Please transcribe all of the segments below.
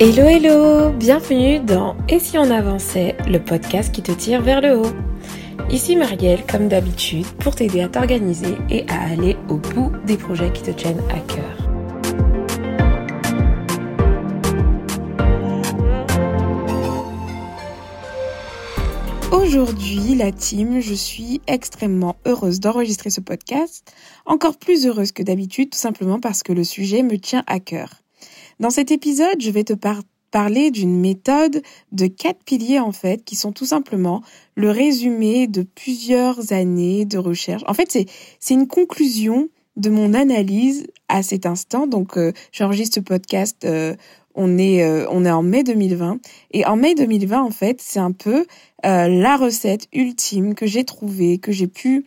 Hello hello, bienvenue dans Et si on avançait, le podcast qui te tire vers le haut. Ici Marielle, comme d'habitude, pour t'aider à t'organiser et à aller au bout des projets qui te tiennent à cœur. Aujourd'hui, la team, je suis extrêmement heureuse d'enregistrer ce podcast, encore plus heureuse que d'habitude, tout simplement parce que le sujet me tient à cœur. Dans cet épisode, je vais te parler d'une méthode de quatre piliers en fait, qui sont tout simplement le résumé de plusieurs années de recherche. En fait, c'est une conclusion de mon analyse à cet instant. Donc, euh, j'enregistre ce podcast. Euh, on est euh, on est en mai 2020 et en mai 2020 en fait, c'est un peu la recette ultime que j'ai trouvée, que j'ai pu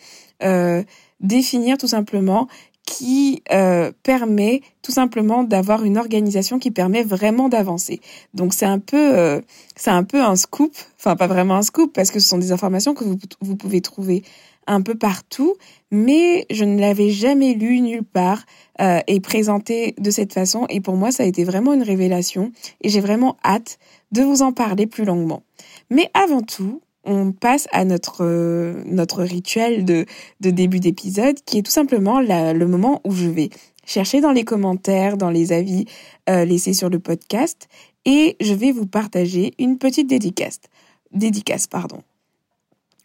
définir tout simplement qui euh, permet tout simplement d'avoir une organisation qui permet vraiment d'avancer. Donc c'est un peu euh, c'est un peu un scoop, enfin pas vraiment un scoop parce que ce sont des informations que vous, vous pouvez trouver un peu partout, mais je ne l'avais jamais lu nulle part euh, et présenté de cette façon et pour moi ça a été vraiment une révélation et j'ai vraiment hâte de vous en parler plus longuement. Mais avant tout, on passe à notre euh, rituel de, début d'épisode qui est tout simplement le moment où je vais chercher dans les commentaires, dans les avis euh, laissés sur le podcast et je vais vous partager une petite dédicace. Dédicace, pardon.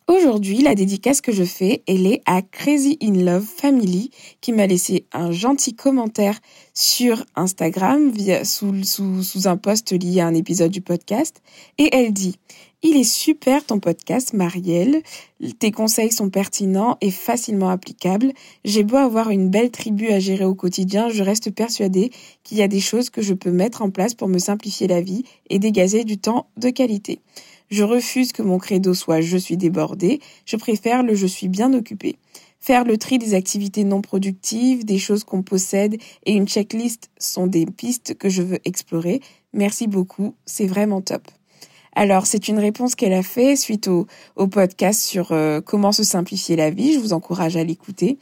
Aujourd'hui, la dédicace que je fais, elle est à Crazy in Love Family qui m'a laissé un gentil commentaire sur Instagram via, sous, sous, sous un post lié à un épisode du podcast et elle dit il est super ton podcast, Marielle. Tes conseils sont pertinents et facilement applicables. J'ai beau avoir une belle tribu à gérer au quotidien, je reste persuadée qu'il y a des choses que je peux mettre en place pour me simplifier la vie et dégager du temps de qualité. Je refuse que mon credo soit je suis débordé, je préfère le je suis bien occupé. Faire le tri des activités non productives, des choses qu'on possède et une checklist sont des pistes que je veux explorer. Merci beaucoup, c'est vraiment top. Alors, c'est une réponse qu'elle a fait suite au, podcast sur euh, comment se simplifier la vie. Je vous encourage à l'écouter.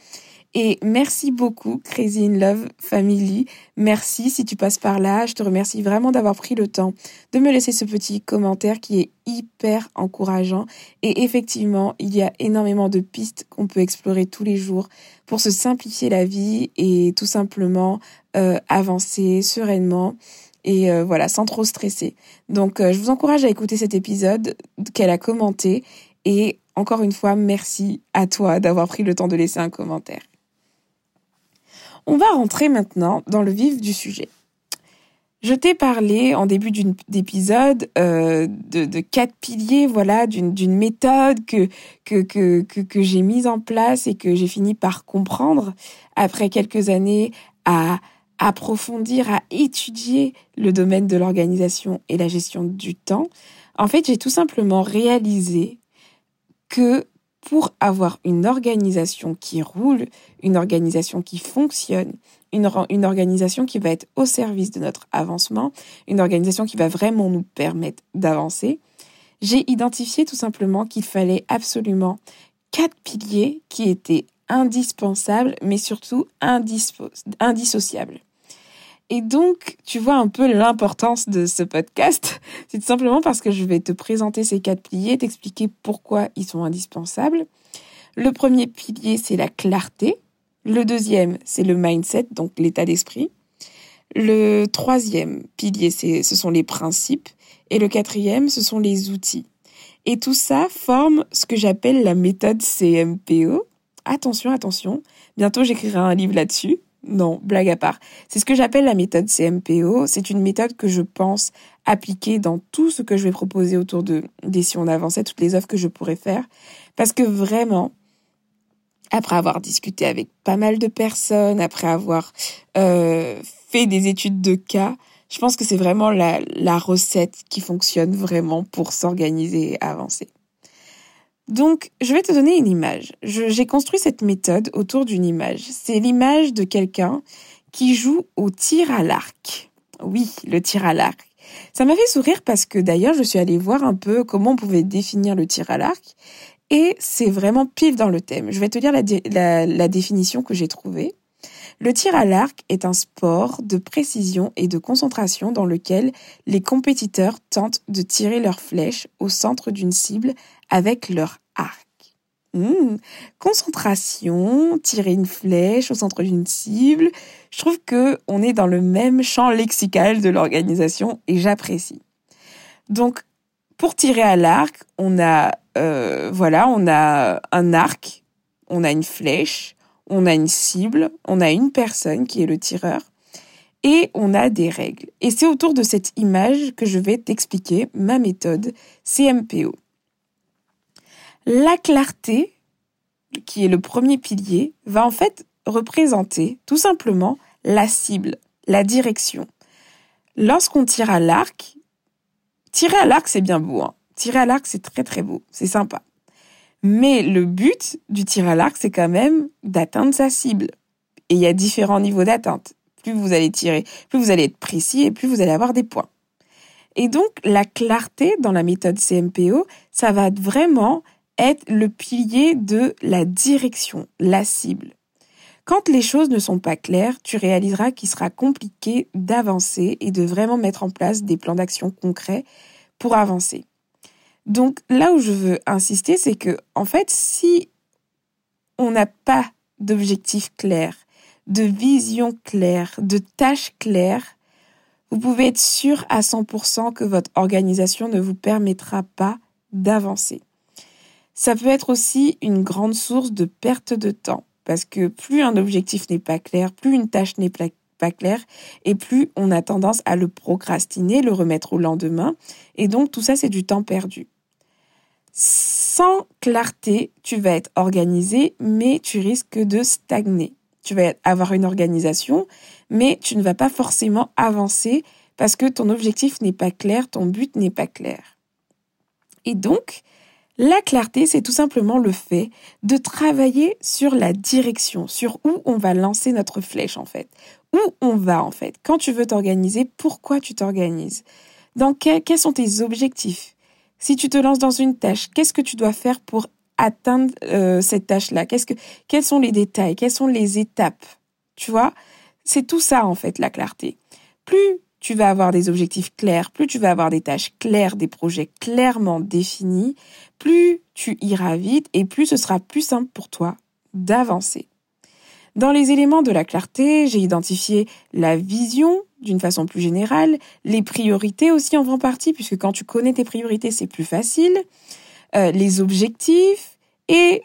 Et merci beaucoup, Crazy in Love Family. Merci si tu passes par là. Je te remercie vraiment d'avoir pris le temps de me laisser ce petit commentaire qui est hyper encourageant. Et effectivement, il y a énormément de pistes qu'on peut explorer tous les jours pour se simplifier la vie et tout simplement euh, avancer sereinement et euh, voilà, sans trop stresser. Donc euh, je vous encourage à écouter cet épisode qu'elle a commenté et encore une fois, merci à toi d'avoir pris le temps de laisser un commentaire. On va rentrer maintenant dans le vif du sujet. Je t'ai parlé en début d'épisode euh, de, quatre piliers, voilà, d'une méthode que, que, que, que j'ai mise en place et que j'ai fini par comprendre après quelques années à approfondir, à étudier le domaine de l'organisation et la gestion du temps, en fait, j'ai tout simplement réalisé que pour avoir une organisation qui roule, une organisation qui fonctionne, une, une, organisation qui va être au service de notre avancement, une organisation qui va vraiment nous permettre d'avancer, j'ai identifié tout simplement qu'il fallait absolument quatre piliers qui étaient indispensables, mais surtout indissociables. Et donc, tu vois un peu l'importance de ce podcast. C'est tout simplement parce que je vais te présenter ces quatre piliers, t'expliquer pourquoi ils sont indispensables. Le premier pilier, c'est la clarté. Le deuxième, c'est le mindset, donc l'état d'esprit. Le troisième pilier, ce sont les principes. Et le quatrième, ce sont les outils. Et tout ça forme ce que j'appelle la méthode CMPO. Attention, attention. Bientôt, j'écrirai un livre là-dessus. Non, blague à part. C'est ce que j'appelle la méthode CMPO. C'est une méthode que je pense appliquer dans tout ce que je vais proposer autour de des si on toutes les offres que je pourrais faire. Parce que vraiment, après avoir discuté avec pas mal de personnes, après avoir euh, fait des études de cas, je pense que c'est vraiment la, la recette qui fonctionne vraiment pour s'organiser et avancer. Donc, je vais te donner une image. J'ai construit cette méthode autour d'une image. C'est l'image de quelqu'un qui joue au tir à l'arc. Oui, le tir à l'arc. Ça m'a fait sourire parce que d'ailleurs, je suis allée voir un peu comment on pouvait définir le tir à l'arc. Et c'est vraiment pile dans le thème. Je vais te lire la, la définition que j'ai trouvée. Le tir à l'arc est un sport de précision et de concentration dans lequel les compétiteurs tentent de tirer leur flèche au centre d'une cible avec leur arc. Mmh. Concentration, tirer une flèche au centre d'une cible. Je trouve que on est dans le même champ lexical de l'organisation et j'apprécie. Donc, pour tirer à l'arc, on a, euh, voilà, on a un arc, on a une flèche, on a une cible, on a une personne qui est le tireur et on a des règles. Et c'est autour de cette image que je vais t'expliquer ma méthode CMPO. La clarté, qui est le premier pilier, va en fait représenter tout simplement la cible, la direction. Lorsqu'on tire à l'arc, tirer à l'arc c'est bien beau. Hein. Tirer à l'arc c'est très très beau, c'est sympa. Mais le but du tir à l'arc c'est quand même d'atteindre sa cible. Et il y a différents niveaux d'atteinte. Plus vous allez tirer, plus vous allez être précis et plus vous allez avoir des points. Et donc la clarté dans la méthode CMPO, ça va vraiment être le pilier de la direction, la cible. Quand les choses ne sont pas claires, tu réaliseras qu'il sera compliqué d'avancer et de vraiment mettre en place des plans d'action concrets pour avancer. Donc là où je veux insister, c'est que en fait, si on n'a pas d'objectif clair, de vision claire, de tâches claires, vous pouvez être sûr à 100% que votre organisation ne vous permettra pas d'avancer. Ça peut être aussi une grande source de perte de temps, parce que plus un objectif n'est pas clair, plus une tâche n'est pas claire, et plus on a tendance à le procrastiner, le remettre au lendemain, et donc tout ça c'est du temps perdu. Sans clarté, tu vas être organisé, mais tu risques de stagner. Tu vas avoir une organisation, mais tu ne vas pas forcément avancer parce que ton objectif n'est pas clair, ton but n'est pas clair. Et donc, la clarté, c'est tout simplement le fait de travailler sur la direction, sur où on va lancer notre flèche en fait. Où on va en fait. Quand tu veux t'organiser, pourquoi tu t'organises? Dans quels sont tes objectifs? Si tu te lances dans une tâche, qu'est-ce que tu dois faire pour atteindre euh, cette tâche-là? Qu'est-ce que quels sont les détails? Quelles sont les étapes? Tu vois? C'est tout ça en fait la clarté. Plus tu vas avoir des objectifs clairs, plus tu vas avoir des tâches claires, des projets clairement définis, plus tu iras vite et plus ce sera plus simple pour toi d'avancer. Dans les éléments de la clarté, j'ai identifié la vision d'une façon plus générale, les priorités aussi en font partie, puisque quand tu connais tes priorités, c'est plus facile, euh, les objectifs, et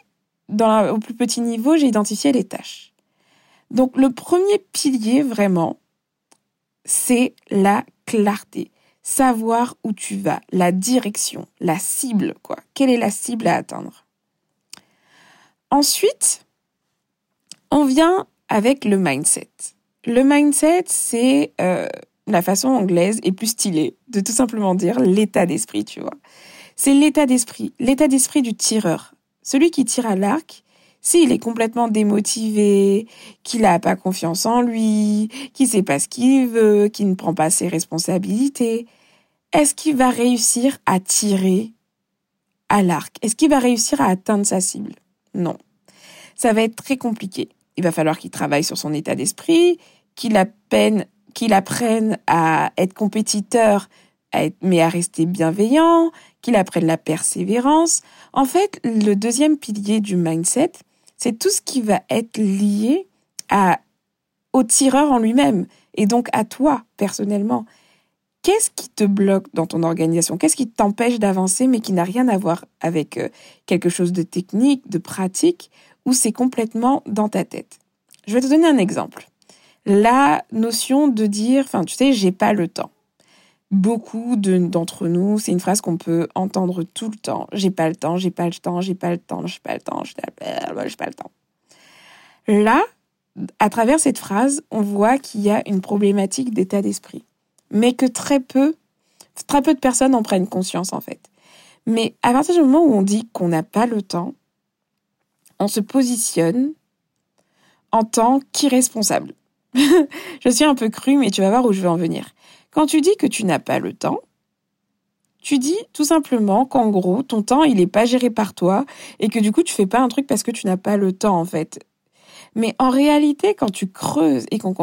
au plus petit niveau, j'ai identifié les tâches. Donc le premier pilier vraiment, c'est la clarté. Savoir où tu vas, la direction, la cible, quoi. Quelle est la cible à atteindre? Ensuite, on vient avec le mindset. Le mindset, c'est euh, la façon anglaise et plus stylée de tout simplement dire l'état d'esprit, tu vois. C'est l'état d'esprit, l'état d'esprit du tireur. Celui qui tire à l'arc, s'il est complètement démotivé, qu'il n'a pas confiance en lui, qu'il sait pas ce qu'il veut, qu'il ne prend pas ses responsabilités, est-ce qu'il va réussir à tirer à l'arc? Est-ce qu'il va réussir à atteindre sa cible? Non. Ça va être très compliqué. Il va falloir qu'il travaille sur son état d'esprit, qu'il apprenne, qu'il apprenne à être compétiteur, mais à rester bienveillant, qu'il apprenne la persévérance. En fait, le deuxième pilier du mindset, c'est tout ce qui va être lié à, au tireur en lui-même et donc à toi personnellement. Qu'est-ce qui te bloque dans ton organisation? Qu'est-ce qui t'empêche d'avancer mais qui n'a rien à voir avec euh, quelque chose de technique, de pratique? Ou c'est complètement dans ta tête Je vais te donner un exemple. La notion de dire, enfin tu sais, j'ai pas le temps beaucoup d'entre nous, c'est une phrase qu'on peut entendre tout le temps. J'ai pas le temps, j'ai pas le temps, j'ai pas le temps, j'ai pas le temps, j'ai pas le temps. Là, à travers cette phrase, on voit qu'il y a une problématique d'état d'esprit, mais que très peu, très peu de personnes en prennent conscience en fait. Mais à partir du moment où on dit qu'on n'a pas le temps, on se positionne en tant qu'irresponsable. je suis un peu crue, mais tu vas voir où je veux en venir. Quand tu dis que tu n'as pas le temps, tu dis tout simplement qu'en gros, ton temps, il n'est pas géré par toi et que du coup, tu fais pas un truc parce que tu n'as pas le temps, en fait. Mais en réalité, quand tu creuses et qu'on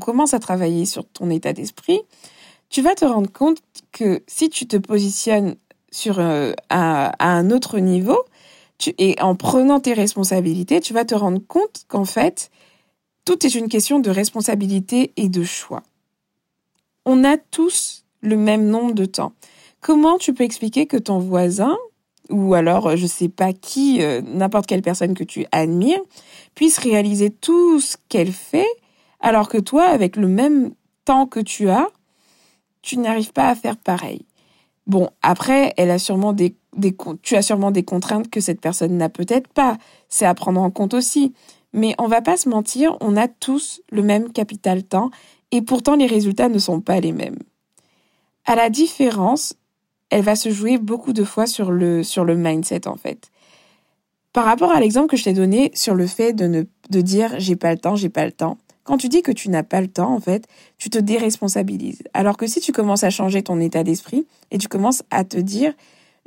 commence à travailler sur ton état d'esprit, tu vas te rendre compte que si tu te positionnes sur euh, à, un autre niveau, tu, et en prenant tes responsabilités, tu vas te rendre compte qu'en fait, tout est une question de responsabilité et de choix. On a tous le même nombre de temps. Comment tu peux expliquer que ton voisin, ou alors je sais pas qui, euh, n'importe quelle personne que tu admires, puisse réaliser tout ce qu'elle fait, alors que toi, avec le même temps que tu as, tu n'arrives pas à faire pareil? Bon, après, elle a sûrement des, tu as sûrement des contraintes que cette personne n'a peut-être pas. C'est à prendre en compte aussi. Mais on va pas se mentir, on a tous le même capital temps et pourtant les résultats ne sont pas les mêmes. À la différence, elle va se jouer beaucoup de fois sur le, sur le mindset en fait. Par rapport à l'exemple que je t'ai donné sur le fait de, ne, de dire j'ai pas le temps, j'ai pas le temps. Quand tu dis que tu n'as pas le temps, en fait, tu te déresponsabilises. Alors que si tu commences à changer ton état d'esprit et tu commences à te dire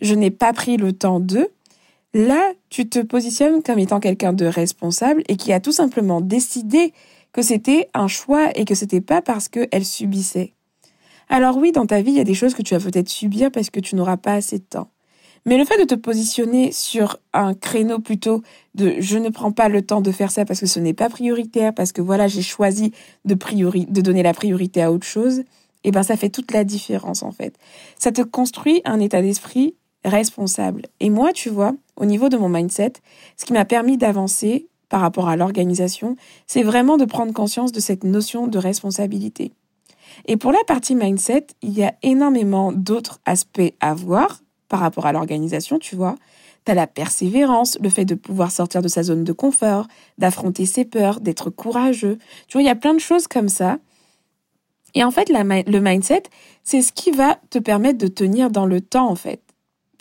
je n'ai pas pris le temps de, là, tu te positionnes comme étant quelqu'un de responsable et qui a tout simplement décidé que c'était un choix et que c'était pas parce qu'elle subissait. Alors oui, dans ta vie, il y a des choses que tu vas peut-être subir parce que tu n'auras pas assez de temps. Mais le fait de te positionner sur un créneau plutôt de je ne prends pas le temps de faire ça parce que ce n'est pas prioritaire, parce que voilà, j'ai choisi de, priori de donner la priorité à autre chose, eh ben ça fait toute la différence en fait. Ça te construit un état d'esprit responsable. Et moi, tu vois, au niveau de mon mindset, ce qui m'a permis d'avancer par rapport à l'organisation, c'est vraiment de prendre conscience de cette notion de responsabilité. Et pour la partie mindset, il y a énormément d'autres aspects à voir par rapport à l'organisation, tu vois. Tu as la persévérance, le fait de pouvoir sortir de sa zone de confort, d'affronter ses peurs, d'être courageux. Tu vois, il y a plein de choses comme ça. Et en fait, le mindset, c'est ce qui va te permettre de tenir dans le temps, en fait.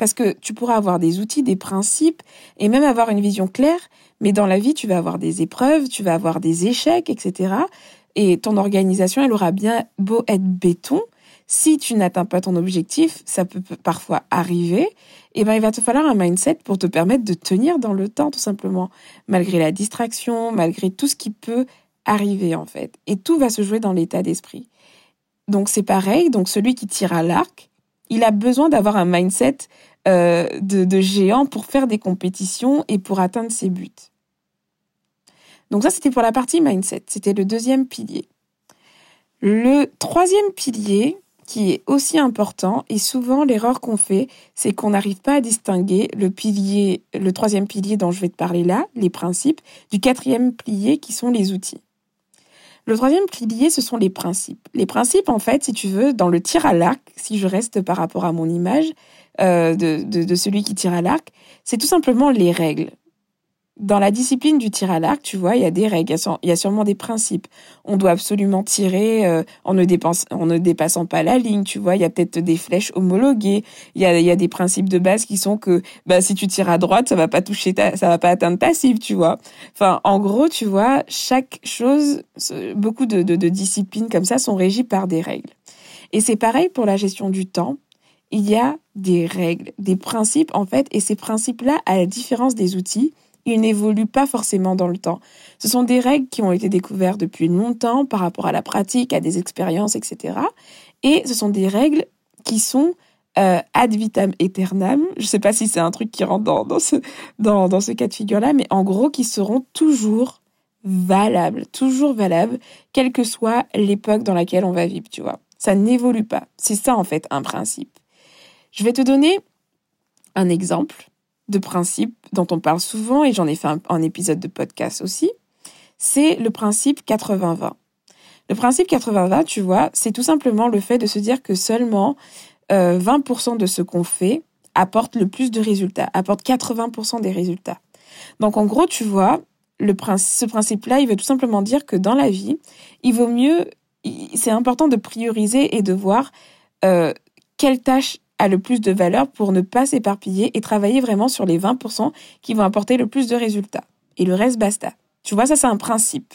Parce que tu pourras avoir des outils, des principes, et même avoir une vision claire, mais dans la vie, tu vas avoir des épreuves, tu vas avoir des échecs, etc. Et ton organisation, elle aura bien beau être béton, si tu n'atteins pas ton objectif, ça peut parfois arriver, et eh ben il va te falloir un mindset pour te permettre de tenir dans le temps tout simplement, malgré la distraction, malgré tout ce qui peut arriver en fait. Et tout va se jouer dans l'état d'esprit. Donc c'est pareil, donc celui qui tire à l'arc, il a besoin d'avoir un mindset euh, de, de géant pour faire des compétitions et pour atteindre ses buts. Donc ça c'était pour la partie mindset, c'était le deuxième pilier. Le troisième pilier, qui est aussi important. Et souvent, l'erreur qu'on fait, c'est qu'on n'arrive pas à distinguer le le troisième pilier dont je vais te parler là, les principes, du quatrième pilier qui sont les outils. Le troisième pilier, ce sont les principes. Les principes, en fait, si tu veux, dans le tir à l'arc, si je reste par rapport à mon image euh, de, de celui qui tire à l'arc, c'est tout simplement les règles dans la discipline du tir à l'arc, tu vois, il y a des règles, il y a sûrement des principes. On doit absolument tirer euh, en, ne en ne dépassant pas la ligne, tu vois. Il y a peut-être des flèches homologuées. Il y a, y a des principes de base qui sont que bah, si tu tires à droite, ça va pas toucher ta, ça va pas atteindre ta cible, tu vois. Enfin, en gros, tu vois, chaque chose, beaucoup de, de, de disciplines comme ça sont régies par des règles. Et c'est pareil pour la gestion du temps. Il y a des règles, des principes en fait, et ces principes-là, à la différence des outils, ils n'évoluent pas forcément dans le temps. Ce sont des règles qui ont été découvertes depuis longtemps par rapport à la pratique, à des expériences, etc. Et ce sont des règles qui sont euh, ad vitam aeternam. Je ne sais pas si c'est un truc qui rentre dans, dans, ce, dans, dans ce cas de figure-là, mais en gros, qui seront toujours valables, toujours valables, quelle que soit l'époque dans laquelle on va vivre, tu vois. Ça n'évolue pas. C'est ça, en fait, un principe. Je vais te donner un exemple de principe dont on parle souvent, et j'en ai fait un, épisode de podcast aussi, c'est le principe 80-20. Le principe 80-20, tu vois, c'est tout simplement le fait de se dire que seulement 20% euh, de ce qu'on fait apporte le plus de résultats, apporte 80% des résultats. Donc en gros, tu vois, ce principe-là, il veut tout simplement dire que dans la vie, il vaut mieux, c'est important de prioriser et de voir euh, quelle tâche a le plus de valeur pour ne pas s'éparpiller et travailler vraiment sur les 20% qui vont apporter le plus de résultats. Et le reste, basta. Tu vois, ça c'est un principe.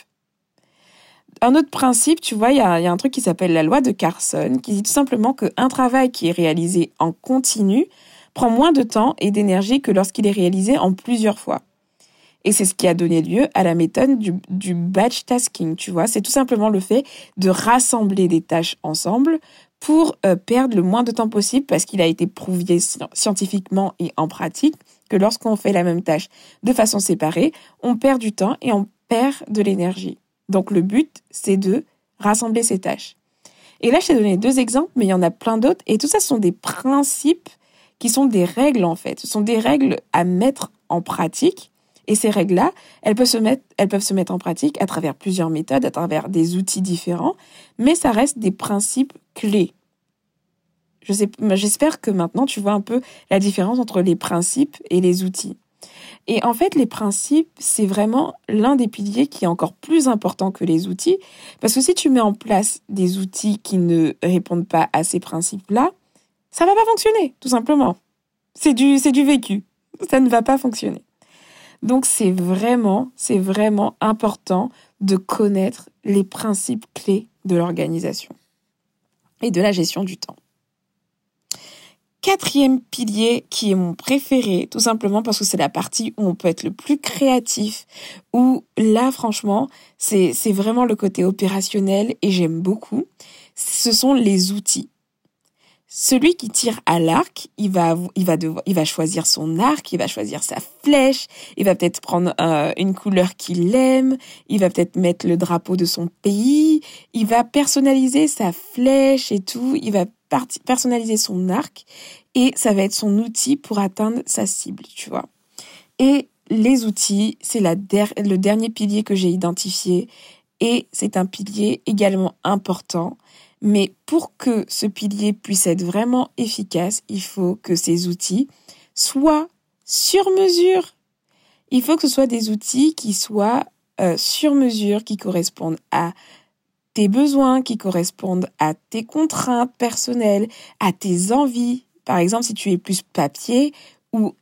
Un autre principe, tu vois, il y a, un truc qui s'appelle la loi de Carson, qui dit tout simplement qu'un travail qui est réalisé en continu prend moins de temps et d'énergie que lorsqu'il est réalisé en plusieurs fois. Et c'est ce qui a donné lieu à la méthode du, du batch tasking, tu vois. C'est tout simplement le fait de rassembler des tâches ensemble pour euh, perdre le moins de temps possible parce qu'il a été prouvé scientifiquement et en pratique que lorsqu'on fait la même tâche de façon séparée, on perd du temps et on perd de l'énergie. Donc le but, c'est de rassembler ces tâches. Et là, je t'ai donné deux exemples, mais il y en a plein d'autres. Et tout ça, ce sont des principes qui sont des règles, en fait. Ce sont des règles à mettre en pratique. Et ces règles-là, elles peuvent se mettre, elles peuvent se mettre en pratique à travers plusieurs méthodes, à travers des outils différents, mais ça reste des principes clés. J'espère que maintenant tu vois un peu la différence entre les principes et les outils. Et en fait, les principes, c'est vraiment l'un des piliers qui est encore plus important que les outils, parce que si tu mets en place des outils qui ne répondent pas à ces principes-là, ça va pas fonctionner, tout simplement. C'est du, c'est du vécu. Ça ne va pas fonctionner. Donc c'est vraiment, c'est vraiment important de connaître les principes clés de l'organisation et de la gestion du temps. Quatrième pilier qui est mon préféré, tout simplement parce que c'est la partie où on peut être le plus créatif, où là franchement c'est vraiment le côté opérationnel et j'aime beaucoup. Ce sont les outils. Celui qui tire à l'arc, il va, il va il va choisir son arc, il va choisir sa flèche, il va peut-être prendre euh, une couleur qu'il aime, il va peut-être mettre le drapeau de son pays, il va personnaliser sa flèche et tout, il va personnaliser son arc et ça va être son outil pour atteindre sa cible, tu vois. Et les outils, c'est le dernier pilier que j'ai identifié et c'est un pilier également important mais pour que ce pilier puisse être vraiment efficace, il faut que ces outils soient sur mesure. Il faut que ce soit des outils qui soient euh, sur mesure, qui correspondent à tes besoins, qui correspondent à tes contraintes personnelles, à tes envies. Par exemple, si tu es plus papier ou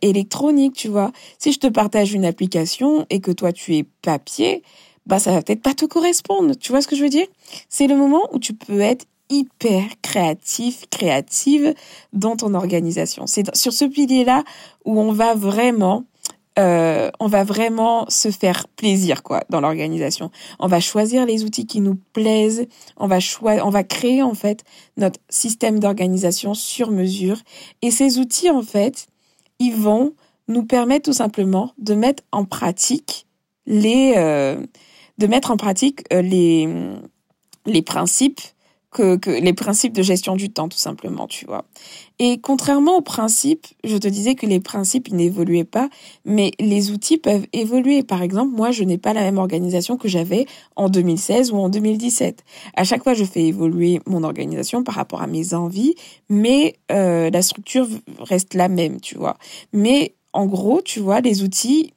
électronique, tu vois. Si je te partage une application et que toi tu es papier, bah ça va peut-être pas te correspondre. Tu vois ce que je veux dire? C'est le moment où tu peux être hyper créatif, créative dans ton organisation. C'est sur ce pilier-là où on va vraiment euh, on va vraiment se faire plaisir quoi dans l'organisation. On va choisir les outils qui nous plaisent, on va on va créer en fait notre système d'organisation sur mesure et ces outils en fait, ils vont nous permettre tout simplement de mettre en pratique les euh, de mettre en pratique euh, les, les principes que, que, les principes de gestion du temps, tout simplement, tu vois. Et contrairement aux principes, je te disais que les principes, n'évoluaient pas, mais les outils peuvent évoluer. Par exemple, moi, je n'ai pas la même organisation que j'avais en 2016 ou en 2017. À chaque fois, je fais évoluer mon organisation par rapport à mes envies, mais euh, la structure reste la même, tu vois. Mais en gros, tu vois, les outils,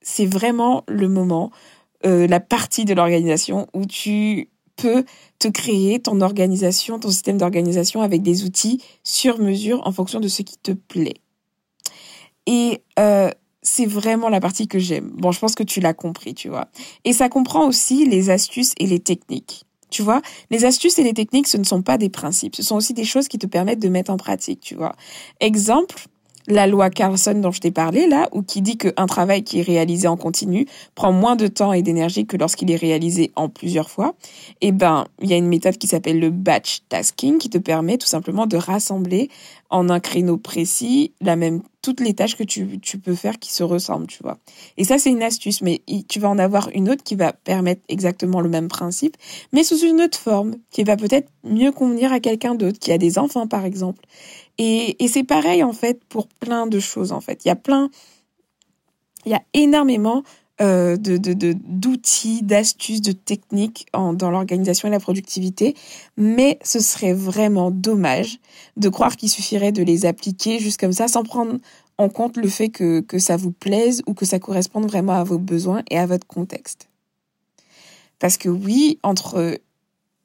c'est vraiment le moment euh, la partie de l'organisation où tu peux te créer ton organisation, ton système d'organisation avec des outils sur mesure en fonction de ce qui te plaît. Et euh, c'est vraiment la partie que j'aime. Bon, je pense que tu l'as compris, tu vois. Et ça comprend aussi les astuces et les techniques. Tu vois, les astuces et les techniques, ce ne sont pas des principes, ce sont aussi des choses qui te permettent de mettre en pratique, tu vois. Exemple, la loi Carlson dont je t'ai parlé là, ou qui dit qu'un travail qui est réalisé en continu prend moins de temps et d'énergie que lorsqu'il est réalisé en plusieurs fois, eh ben, il y a une méthode qui s'appelle le batch tasking qui te permet tout simplement de rassembler en un créneau précis la même toutes les tâches que tu, tu peux faire qui se ressemblent, tu vois. Et ça, c'est une astuce, mais tu vas en avoir une autre qui va permettre exactement le même principe, mais sous une autre forme, qui va peut-être mieux convenir à quelqu'un d'autre, qui a des enfants, par exemple. Et, c'est pareil, en fait, pour plein de choses, en fait. Il y a plein, il y a énormément euh, d'outils, d'astuces, de techniques dans l'organisation et la productivité, mais ce serait vraiment dommage de croire qu'il suffirait de les appliquer juste comme ça sans prendre en compte le fait que, que ça vous plaise ou que ça corresponde vraiment à vos besoins et à votre contexte. Parce que oui, entre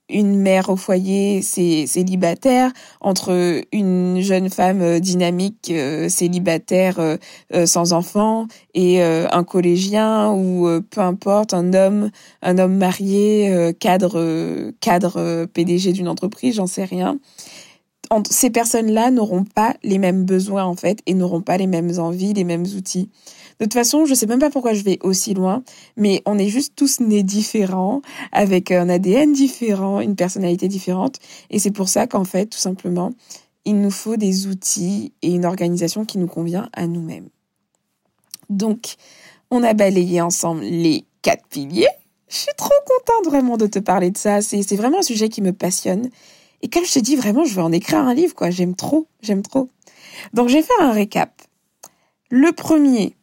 une mère au foyer célibataire, entre une jeune femme euh, dynamique euh, célibataire euh, sans enfant et un collégien ou peu importe un homme un homme marié cadre cadre PDG d'une entreprise, j'en sais rien. ces personnes-là n'auront pas les mêmes besoins en fait et n'auront pas les mêmes envies, les mêmes outils. De toute façon, je sais même pas pourquoi je vais aussi loin, mais on est juste tous nés différents, avec un ADN différent, une personnalité différente, et c'est pour ça qu'en fait, tout simplement, il nous faut des outils et une organisation qui nous convient à nous-mêmes. Donc, on a balayé ensemble les quatre piliers. Je suis trop contente vraiment de te parler de ça. C'est vraiment un sujet qui me passionne. Et comme je te dis, vraiment, je vais en écrire un livre, quoi. J'aime trop, j'aime trop. Donc, je vais faire un récap. Le premier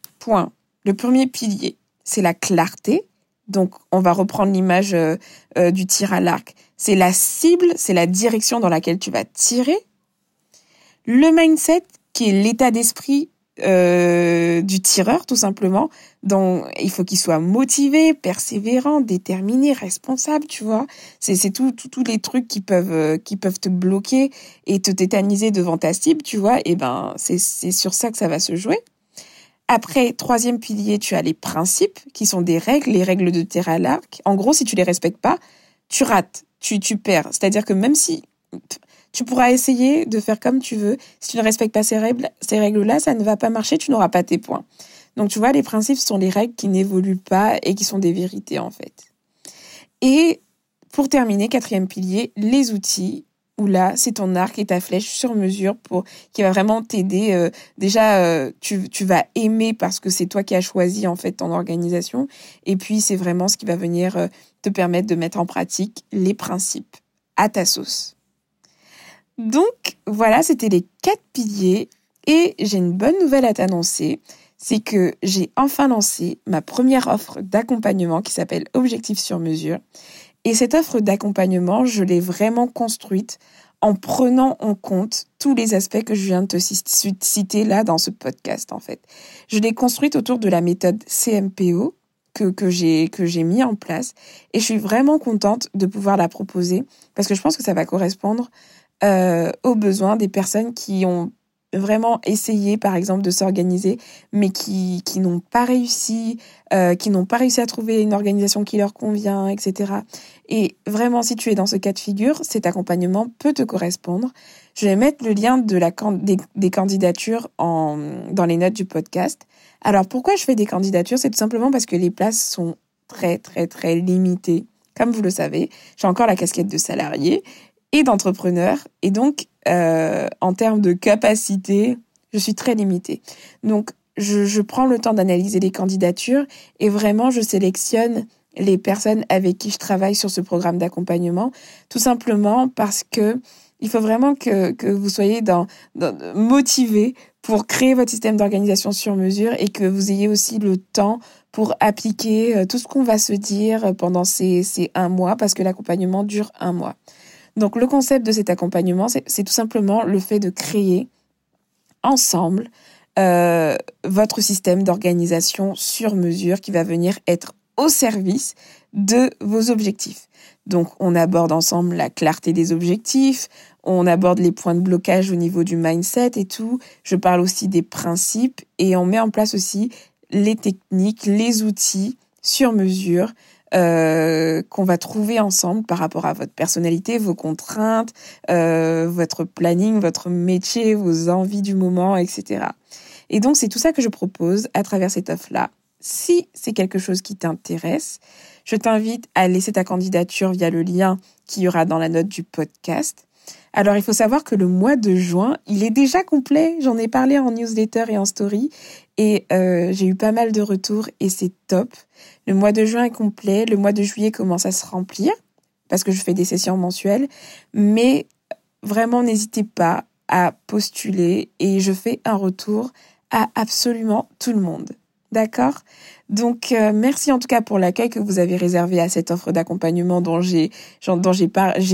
le premier pilier, c'est la clarté. Donc, on va reprendre l'image euh, euh, du tir à l'arc. C'est la cible, c'est la direction dans laquelle tu vas tirer. Le mindset, qui est l'état d'esprit euh, du tireur, tout simplement. Donc, il faut qu'il soit motivé, persévérant, déterminé, responsable, tu vois. C'est tous les trucs qui peuvent qui peuvent te bloquer et te tétaniser devant ta cible, tu vois. Et ben, c'est sur ça que ça va se jouer. Après, troisième pilier, tu as les principes qui sont des règles, les règles de terre à l'arc. En gros, si tu les respectes pas, tu rates, tu tu perds. C'est-à-dire que même si tu pourras essayer de faire comme tu veux. Si tu ne respectes pas ces règles, ces règles-là, ça ne va pas marcher, tu n'auras pas tes points. Donc tu vois, les principes sont les règles qui n'évoluent pas et qui sont des vérités en fait. Et pour terminer, quatrième pilier, les outils là, c'est ton arc et ta flèche sur mesure pour qui va vraiment t'aider. Euh, déjà, euh, tu, tu vas aimer parce que c'est toi qui as choisi en fait ton organisation. Et puis, c'est vraiment ce qui va venir euh, te permettre de mettre en pratique les principes à ta sauce. Donc voilà, c'était les quatre piliers et j'ai une bonne nouvelle à t'annoncer, c'est que j'ai enfin lancé ma première offre d'accompagnement qui s'appelle Objectif sur mesure. Et cette offre d'accompagnement, je l'ai vraiment construite en prenant en compte tous les aspects que je viens de te citer là dans ce podcast en fait. Je l'ai construite autour de la méthode CMPO que, que j'ai que j'ai mis en place et je suis vraiment contente de pouvoir la proposer parce que je pense que ça va correspondre euh, aux besoins des personnes qui ont vraiment essayé, par exemple, de s'organiser, mais qui, qui n'ont pas réussi, euh, qui n'ont pas réussi à trouver une organisation qui leur convient, etc. Et vraiment, si tu es dans ce cas de figure, cet accompagnement peut te correspondre. Je vais mettre le lien de la, des, des candidatures en, dans les notes du podcast. Alors, pourquoi je fais des candidatures? C'est tout simplement parce que les places sont très, très, très limitées. Comme vous le savez, j'ai encore la casquette de salarié et d'entrepreneur. Et donc, euh, en termes de capacité, je suis très limitée. Donc, je, prends le temps d'analyser les candidatures et vraiment, je sélectionne les personnes avec qui je travaille sur ce programme d'accompagnement, tout simplement parce que il faut vraiment que, vous soyez motivé pour créer votre système d'organisation sur mesure et que vous ayez aussi le temps pour appliquer euh, tout ce qu'on va se dire pendant ces un mois, parce que l'accompagnement dure un mois. Donc le concept de cet accompagnement, c'est tout simplement le fait de créer ensemble euh, votre système d'organisation sur mesure qui va venir être au service de vos objectifs. Donc on aborde ensemble la clarté des objectifs, on aborde les points de blocage au niveau du mindset et tout, je parle aussi des principes et on met en place aussi les techniques, les outils sur mesure euh, qu'on va trouver ensemble par rapport à votre personnalité, vos contraintes, euh, votre planning, votre métier, vos envies du moment, etc. Et donc c'est tout ça que je propose à travers cette offre-là. Si c'est quelque chose qui t'intéresse, je t'invite à laisser ta candidature via le lien qui y aura dans la note du podcast. Alors il faut savoir que le mois de juin, il est déjà complet. J'en ai parlé en newsletter et en story et euh, j'ai eu pas mal de retours et c'est top. Le mois de juin est complet, le mois de juillet commence à se remplir parce que je fais des sessions mensuelles, mais vraiment n'hésitez pas à postuler et je fais un retour à absolument tout le monde. D'accord Donc euh, merci en tout cas pour l'accueil que vous avez réservé à cette offre d'accompagnement dont j'ai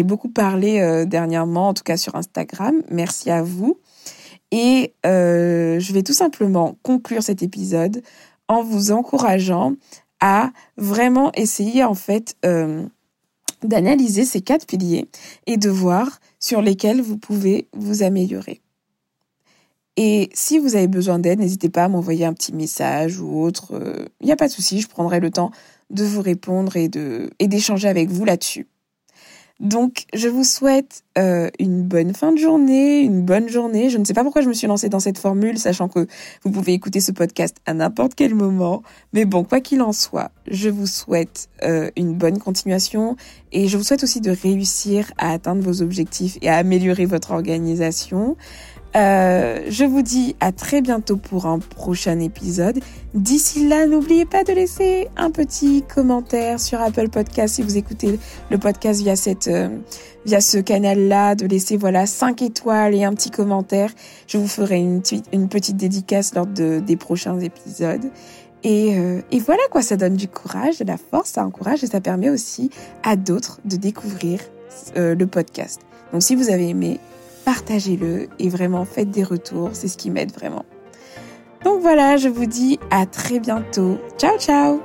beaucoup parlé euh, dernièrement en tout cas sur Instagram. Merci à vous. Et euh, je vais tout simplement conclure cet épisode en vous encourageant à vraiment essayer en fait d'analyser ces quatre piliers et de voir sur lesquels vous pouvez vous améliorer. Et si vous avez besoin d'aide, n'hésitez pas à m'envoyer un petit message ou autre. Il n'y a pas de souci, je prendrai le temps de vous répondre et de et d'échanger avec vous là-dessus. Donc, je vous souhaite euh, une bonne fin de journée, une bonne journée. Je ne sais pas pourquoi je me suis lancée dans cette formule, sachant que vous pouvez écouter ce podcast à n'importe quel moment. Mais bon, quoi qu'il en soit, je vous souhaite euh, une bonne continuation et je vous souhaite aussi de réussir à atteindre vos objectifs et à améliorer votre organisation. Euh, je vous dis à très bientôt pour un prochain épisode. D'ici là, n'oubliez pas de laisser un petit commentaire sur Apple Podcast si vous écoutez le podcast via cette euh, via ce canal-là, de laisser voilà 5 étoiles et un petit commentaire. Je vous ferai une, petite dédicace lors de, des prochains épisodes. Euh, et voilà quoi, ça donne du courage, de la force, ça encourage et ça permet aussi à d'autres de découvrir le podcast. Donc si vous avez aimé, partagez-le et vraiment faites des retours, c'est ce qui m'aide vraiment. Donc voilà, je vous dis à très bientôt. Ciao ciao